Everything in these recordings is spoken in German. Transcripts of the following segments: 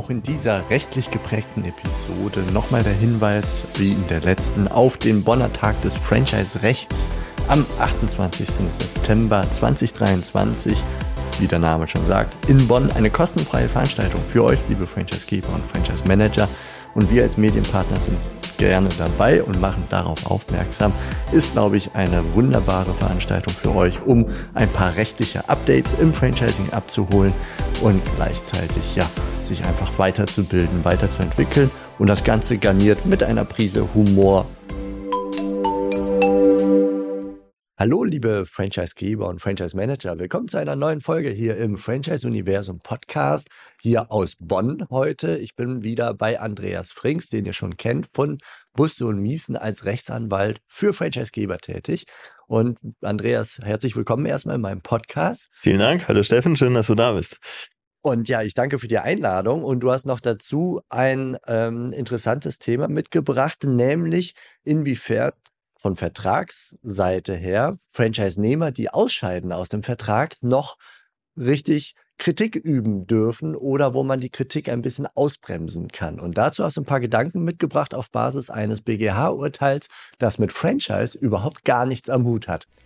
Auch in dieser rechtlich geprägten Episode nochmal der Hinweis, wie in der letzten, auf den Bonner Tag des Franchise-Rechts am 28. September 2023. Wie der Name schon sagt, in Bonn eine kostenfreie Veranstaltung für euch, liebe Franchise-Geber und Franchise-Manager. Und wir als Medienpartner sind gerne dabei und machen darauf aufmerksam. Ist, glaube ich, eine wunderbare Veranstaltung für euch, um ein paar rechtliche Updates im Franchising abzuholen und gleichzeitig ja sich einfach weiterzubilden, weiterzuentwickeln und das Ganze garniert mit einer Prise Humor Hallo, liebe Franchise-Geber und Franchise-Manager. Willkommen zu einer neuen Folge hier im Franchise-Universum Podcast, hier aus Bonn heute. Ich bin wieder bei Andreas Frings, den ihr schon kennt, von Busse und Miesen als Rechtsanwalt für Franchise-Geber tätig. Und Andreas, herzlich willkommen erstmal in meinem Podcast. Vielen Dank. Hallo Steffen, schön, dass du da bist. Und ja, ich danke für die Einladung. Und du hast noch dazu ein ähm, interessantes Thema mitgebracht, nämlich inwiefern von Vertragsseite her Franchise-Nehmer, die ausscheiden aus dem Vertrag, noch richtig Kritik üben dürfen oder wo man die Kritik ein bisschen ausbremsen kann. Und dazu hast du ein paar Gedanken mitgebracht auf Basis eines BGH-Urteils, das mit Franchise überhaupt gar nichts am Hut hat.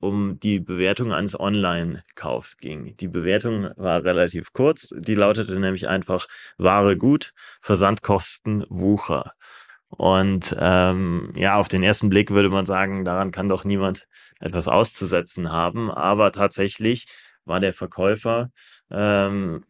um die Bewertung eines Online-Kaufs ging. Die Bewertung war relativ kurz, die lautete nämlich einfach Ware gut, Versandkosten Wucher. Und ähm, ja, auf den ersten Blick würde man sagen, daran kann doch niemand etwas auszusetzen haben. Aber tatsächlich war der Verkäufer ähm,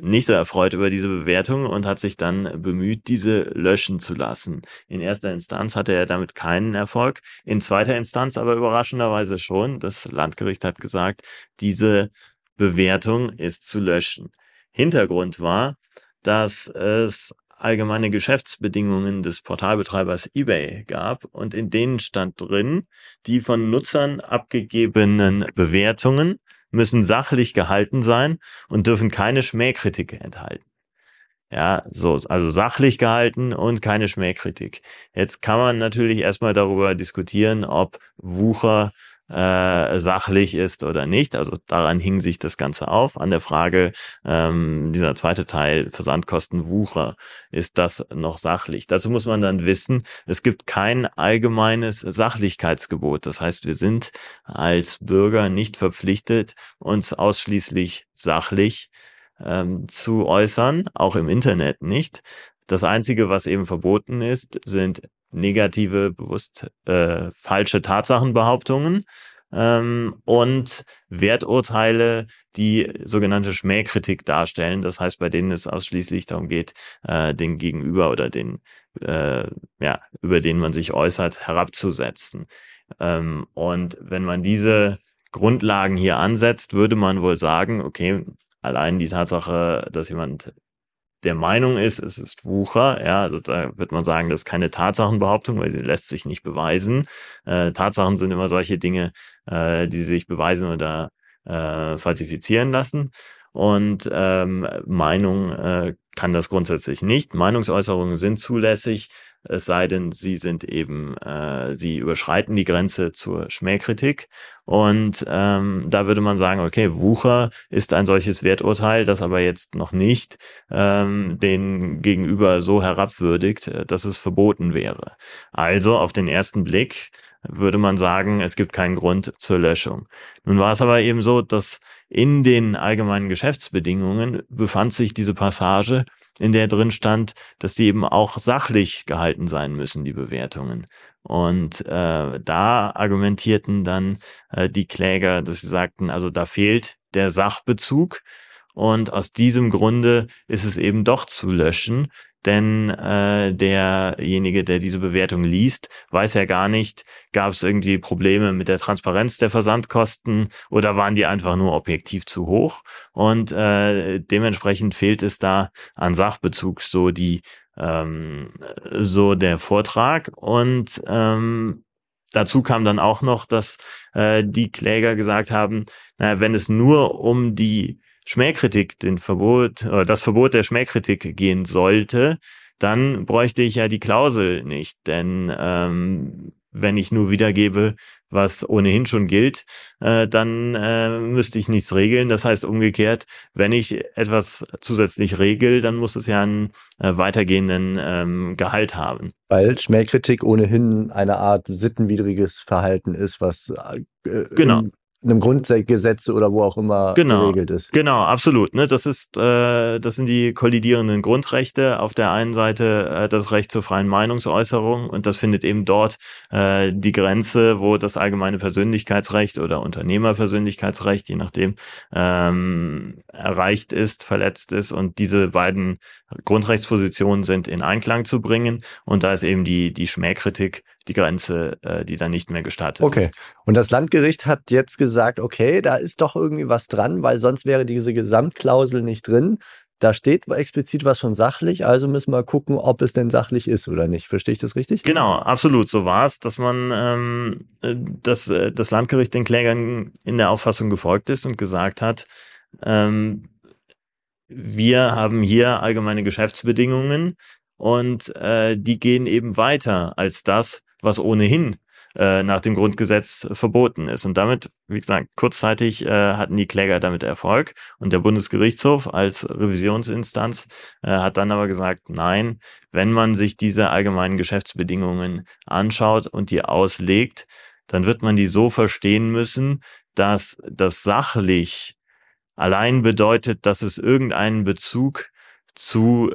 nicht so erfreut über diese Bewertung und hat sich dann bemüht, diese löschen zu lassen. In erster Instanz hatte er damit keinen Erfolg, in zweiter Instanz aber überraschenderweise schon. Das Landgericht hat gesagt, diese Bewertung ist zu löschen. Hintergrund war, dass es allgemeine Geschäftsbedingungen des Portalbetreibers eBay gab und in denen stand drin, die von Nutzern abgegebenen Bewertungen müssen sachlich gehalten sein und dürfen keine Schmähkritik enthalten. Ja, so, also sachlich gehalten und keine Schmähkritik. Jetzt kann man natürlich erstmal darüber diskutieren, ob Wucher äh, sachlich ist oder nicht. Also daran hing sich das Ganze auf. An der Frage, ähm, dieser zweite Teil, Versandkosten Wucher, ist das noch sachlich? Dazu muss man dann wissen, es gibt kein allgemeines Sachlichkeitsgebot. Das heißt, wir sind als Bürger nicht verpflichtet, uns ausschließlich sachlich ähm, zu äußern, auch im Internet nicht. Das Einzige, was eben verboten ist, sind negative, bewusst äh, falsche Tatsachenbehauptungen ähm, und Werturteile, die sogenannte Schmähkritik darstellen. Das heißt, bei denen es ausschließlich darum geht, äh, den Gegenüber oder den, äh, ja, über den man sich äußert, herabzusetzen. Ähm, und wenn man diese Grundlagen hier ansetzt, würde man wohl sagen, okay, allein die Tatsache, dass jemand der Meinung ist, es ist Wucher, ja, also da wird man sagen, das ist keine Tatsachenbehauptung, weil sie lässt sich nicht beweisen. Äh, Tatsachen sind immer solche Dinge, äh, die sich beweisen oder äh, falsifizieren lassen. Und ähm, Meinung äh, kann das grundsätzlich nicht. Meinungsäußerungen sind zulässig, es sei denn, sie sind eben, äh, sie überschreiten die Grenze zur Schmähkritik. Und ähm, da würde man sagen, okay, Wucher ist ein solches Werturteil, das aber jetzt noch nicht ähm, den Gegenüber so herabwürdigt, äh, dass es verboten wäre. Also auf den ersten Blick würde man sagen, es gibt keinen Grund zur Löschung. Nun war es aber eben so, dass in den allgemeinen Geschäftsbedingungen befand sich diese Passage, in der drin stand, dass die eben auch sachlich gehalten sein müssen, die Bewertungen. Und äh, da argumentierten dann äh, die Kläger, dass sie sagten, also da fehlt der Sachbezug Und aus diesem Grunde ist es eben doch zu löschen, denn äh, derjenige, der diese Bewertung liest, weiß ja gar nicht, gab es irgendwie Probleme mit der Transparenz der Versandkosten oder waren die einfach nur objektiv zu hoch? Und äh, dementsprechend fehlt es da an Sachbezug so die ähm, so der Vortrag. Und ähm, dazu kam dann auch noch, dass äh, die Kläger gesagt haben, naja, wenn es nur um die Schmähkritik, den Verbot, oder das Verbot der Schmähkritik gehen sollte, dann bräuchte ich ja die Klausel nicht. Denn ähm, wenn ich nur wiedergebe, was ohnehin schon gilt, äh, dann äh, müsste ich nichts regeln. Das heißt umgekehrt, wenn ich etwas zusätzlich regel, dann muss es ja einen äh, weitergehenden ähm, Gehalt haben. Weil Schmähkritik ohnehin eine Art sittenwidriges Verhalten ist, was äh, genau einem Grundgesetz oder wo auch immer genau, geregelt ist. Genau, absolut. Ne? Das ist, äh, das sind die kollidierenden Grundrechte. Auf der einen Seite äh, das Recht zur freien Meinungsäußerung und das findet eben dort äh, die Grenze, wo das allgemeine Persönlichkeitsrecht oder Unternehmerpersönlichkeitsrecht, je nachdem, ähm, erreicht ist, verletzt ist und diese beiden Grundrechtspositionen sind in Einklang zu bringen und da ist eben die die Schmähkritik die Grenze, äh, die dann nicht mehr gestattet okay. ist. Okay. Und das Landgericht hat jetzt gesagt, okay, da ist doch irgendwie was dran, weil sonst wäre diese Gesamtklausel nicht drin. Da steht explizit was von sachlich, also müssen wir gucken, ob es denn sachlich ist oder nicht. Verstehe ich das richtig? Genau, absolut. So war es, dass man ähm, äh, dass äh, das Landgericht den Klägern in der Auffassung gefolgt ist und gesagt hat, ähm, wir haben hier allgemeine Geschäftsbedingungen und äh, die gehen eben weiter als das, was ohnehin äh, nach dem Grundgesetz verboten ist. Und damit, wie gesagt, kurzzeitig äh, hatten die Kläger damit Erfolg und der Bundesgerichtshof als Revisionsinstanz äh, hat dann aber gesagt, nein, wenn man sich diese allgemeinen Geschäftsbedingungen anschaut und die auslegt, dann wird man die so verstehen müssen, dass das sachlich allein bedeutet, dass es irgendeinen Bezug zu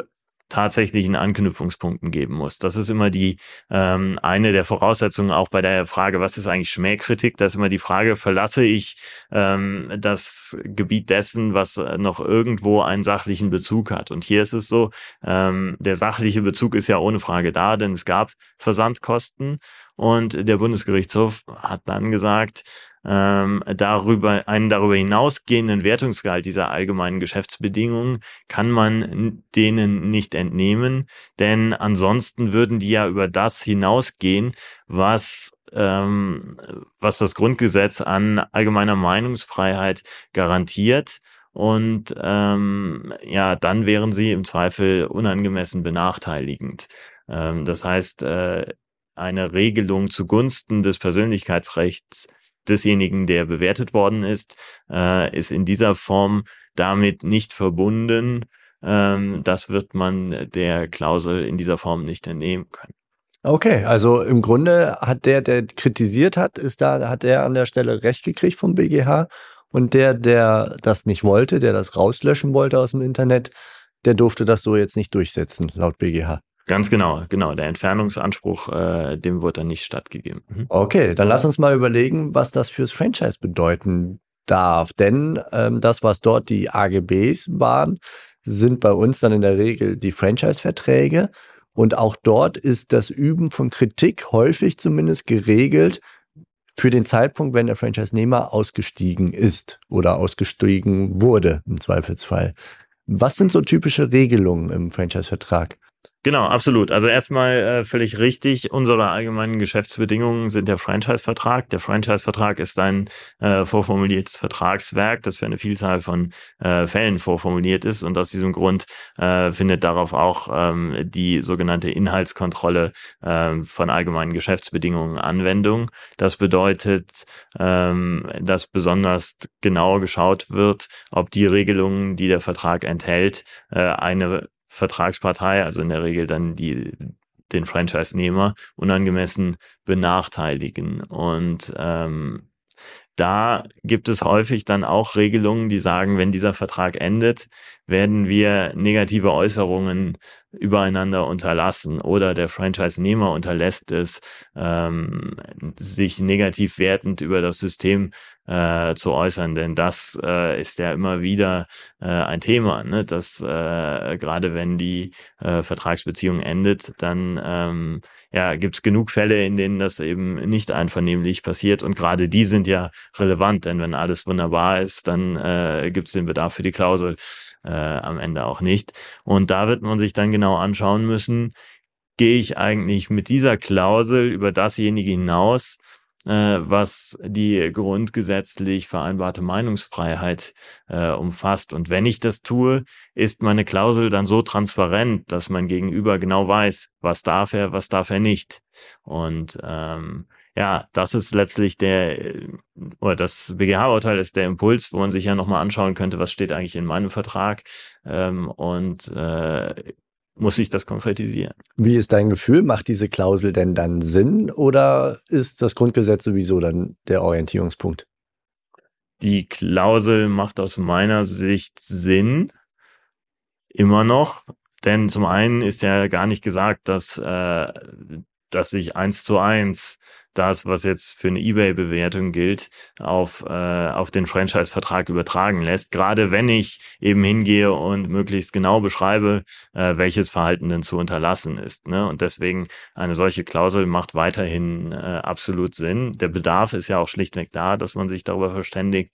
tatsächlichen Anknüpfungspunkten geben muss. Das ist immer die ähm, eine der Voraussetzungen auch bei der Frage, was ist eigentlich Schmähkritik? Da ist immer die Frage, verlasse ich ähm, das Gebiet dessen, was noch irgendwo einen sachlichen Bezug hat? Und hier ist es so, ähm, der sachliche Bezug ist ja ohne Frage da, denn es gab Versandkosten und der Bundesgerichtshof hat dann gesagt, ähm, darüber, einen darüber hinausgehenden Wertungsgehalt dieser allgemeinen Geschäftsbedingungen kann man denen nicht entnehmen, denn ansonsten würden die ja über das hinausgehen, was ähm, was das Grundgesetz an allgemeiner Meinungsfreiheit garantiert. Und ähm, ja, dann wären sie im Zweifel unangemessen benachteiligend. Ähm, das heißt, äh, eine Regelung zugunsten des Persönlichkeitsrechts desjenigen, der bewertet worden ist, äh, ist in dieser Form damit nicht verbunden. Ähm, das wird man der Klausel in dieser Form nicht entnehmen können. Okay, also im Grunde hat der, der kritisiert hat, ist da, hat er an der Stelle Recht gekriegt vom BGH und der, der das nicht wollte, der das rauslöschen wollte aus dem Internet, der durfte das so jetzt nicht durchsetzen, laut BGH. Ganz genau, genau. Der Entfernungsanspruch, äh, dem wurde dann nicht stattgegeben. Mhm. Okay, dann lass uns mal überlegen, was das fürs Franchise bedeuten darf. Denn ähm, das, was dort die AGBs waren, sind bei uns dann in der Regel die Franchise-Verträge. Und auch dort ist das Üben von Kritik häufig zumindest geregelt für den Zeitpunkt, wenn der Franchise-Nehmer ausgestiegen ist oder ausgestiegen wurde im Zweifelsfall. Was sind so typische Regelungen im Franchise-Vertrag? Genau, absolut. Also erstmal äh, völlig richtig. Unsere allgemeinen Geschäftsbedingungen sind der Franchise-Vertrag. Der Franchise-Vertrag ist ein äh, vorformuliertes Vertragswerk, das für eine Vielzahl von äh, Fällen vorformuliert ist. Und aus diesem Grund äh, findet darauf auch ähm, die sogenannte Inhaltskontrolle äh, von allgemeinen Geschäftsbedingungen Anwendung. Das bedeutet, ähm, dass besonders genau geschaut wird, ob die Regelungen, die der Vertrag enthält, äh, eine Vertragspartei, also in der Regel dann die den Franchise-Nehmer unangemessen benachteiligen. Und ähm, da gibt es häufig dann auch Regelungen, die sagen, wenn dieser Vertrag endet, werden wir negative Äußerungen übereinander unterlassen oder der Franchise-Nehmer unterlässt es, ähm, sich negativ wertend über das System äh, zu äußern, denn das äh, ist ja immer wieder äh, ein Thema, ne? dass äh, gerade wenn die äh, Vertragsbeziehung endet, dann ähm, ja, gibt es genug Fälle, in denen das eben nicht einvernehmlich passiert. Und gerade die sind ja relevant, denn wenn alles wunderbar ist, dann äh, gibt es den Bedarf für die Klausel äh, am Ende auch nicht. Und da wird man sich dann genau anschauen müssen, gehe ich eigentlich mit dieser Klausel über dasjenige hinaus, äh, was die grundgesetzlich vereinbarte Meinungsfreiheit äh, umfasst. Und wenn ich das tue, ist meine Klausel dann so transparent, dass mein Gegenüber genau weiß, was darf er, was darf er nicht. Und ähm, ja, das ist letztlich der, oder das BGH-Urteil ist der Impuls, wo man sich ja nochmal anschauen könnte, was steht eigentlich in meinem Vertrag ähm, und äh, muss ich das konkretisieren. Wie ist dein Gefühl? Macht diese Klausel denn dann Sinn oder ist das Grundgesetz sowieso dann der Orientierungspunkt? Die Klausel macht aus meiner Sicht Sinn, immer noch, denn zum einen ist ja gar nicht gesagt, dass, äh, dass ich eins zu eins das, was jetzt für eine eBay-Bewertung gilt, auf, äh, auf den Franchise-Vertrag übertragen lässt. Gerade wenn ich eben hingehe und möglichst genau beschreibe, äh, welches Verhalten denn zu unterlassen ist. Ne? Und deswegen eine solche Klausel macht weiterhin äh, absolut Sinn. Der Bedarf ist ja auch schlichtweg da, dass man sich darüber verständigt.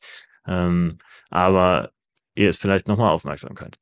Ähm, aber ihr ist vielleicht nochmal Aufmerksamkeit.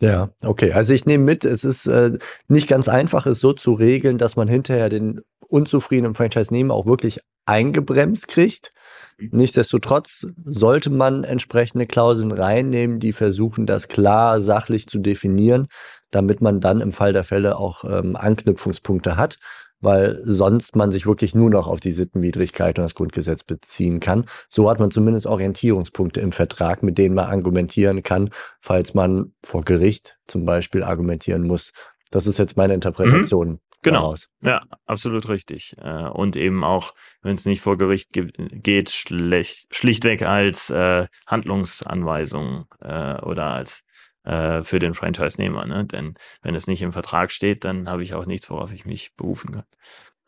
Ja, okay. Also ich nehme mit, es ist äh, nicht ganz einfach, es so zu regeln, dass man hinterher den unzufriedenen Franchise-Nehmer auch wirklich eingebremst kriegt. Mhm. Nichtsdestotrotz sollte man entsprechende Klauseln reinnehmen, die versuchen, das klar sachlich zu definieren, damit man dann im Fall der Fälle auch ähm, Anknüpfungspunkte hat weil sonst man sich wirklich nur noch auf die Sittenwidrigkeit und das Grundgesetz beziehen kann. So hat man zumindest Orientierungspunkte im Vertrag, mit denen man argumentieren kann, falls man vor Gericht zum Beispiel argumentieren muss. Das ist jetzt meine Interpretation. Mhm. Genau. Daraus. Ja, absolut richtig. Äh, und eben auch, wenn es nicht vor Gericht geht, schlichtweg als äh, Handlungsanweisung äh, oder als äh, für den Franchise-Nehmer. Ne? Denn wenn es nicht im Vertrag steht, dann habe ich auch nichts, worauf ich mich berufen kann.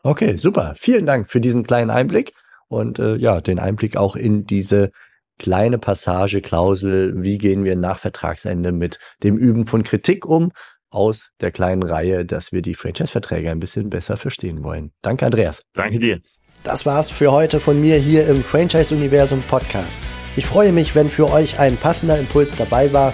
Okay, super. Vielen Dank für diesen kleinen Einblick und äh, ja, den Einblick auch in diese kleine Passage, Klausel, wie gehen wir nach Vertragsende mit dem Üben von Kritik um, aus der kleinen Reihe, dass wir die Franchise-Verträge ein bisschen besser verstehen wollen. Danke, Andreas. Danke dir. Das war's für heute von mir hier im Franchise-Universum Podcast. Ich freue mich, wenn für euch ein passender Impuls dabei war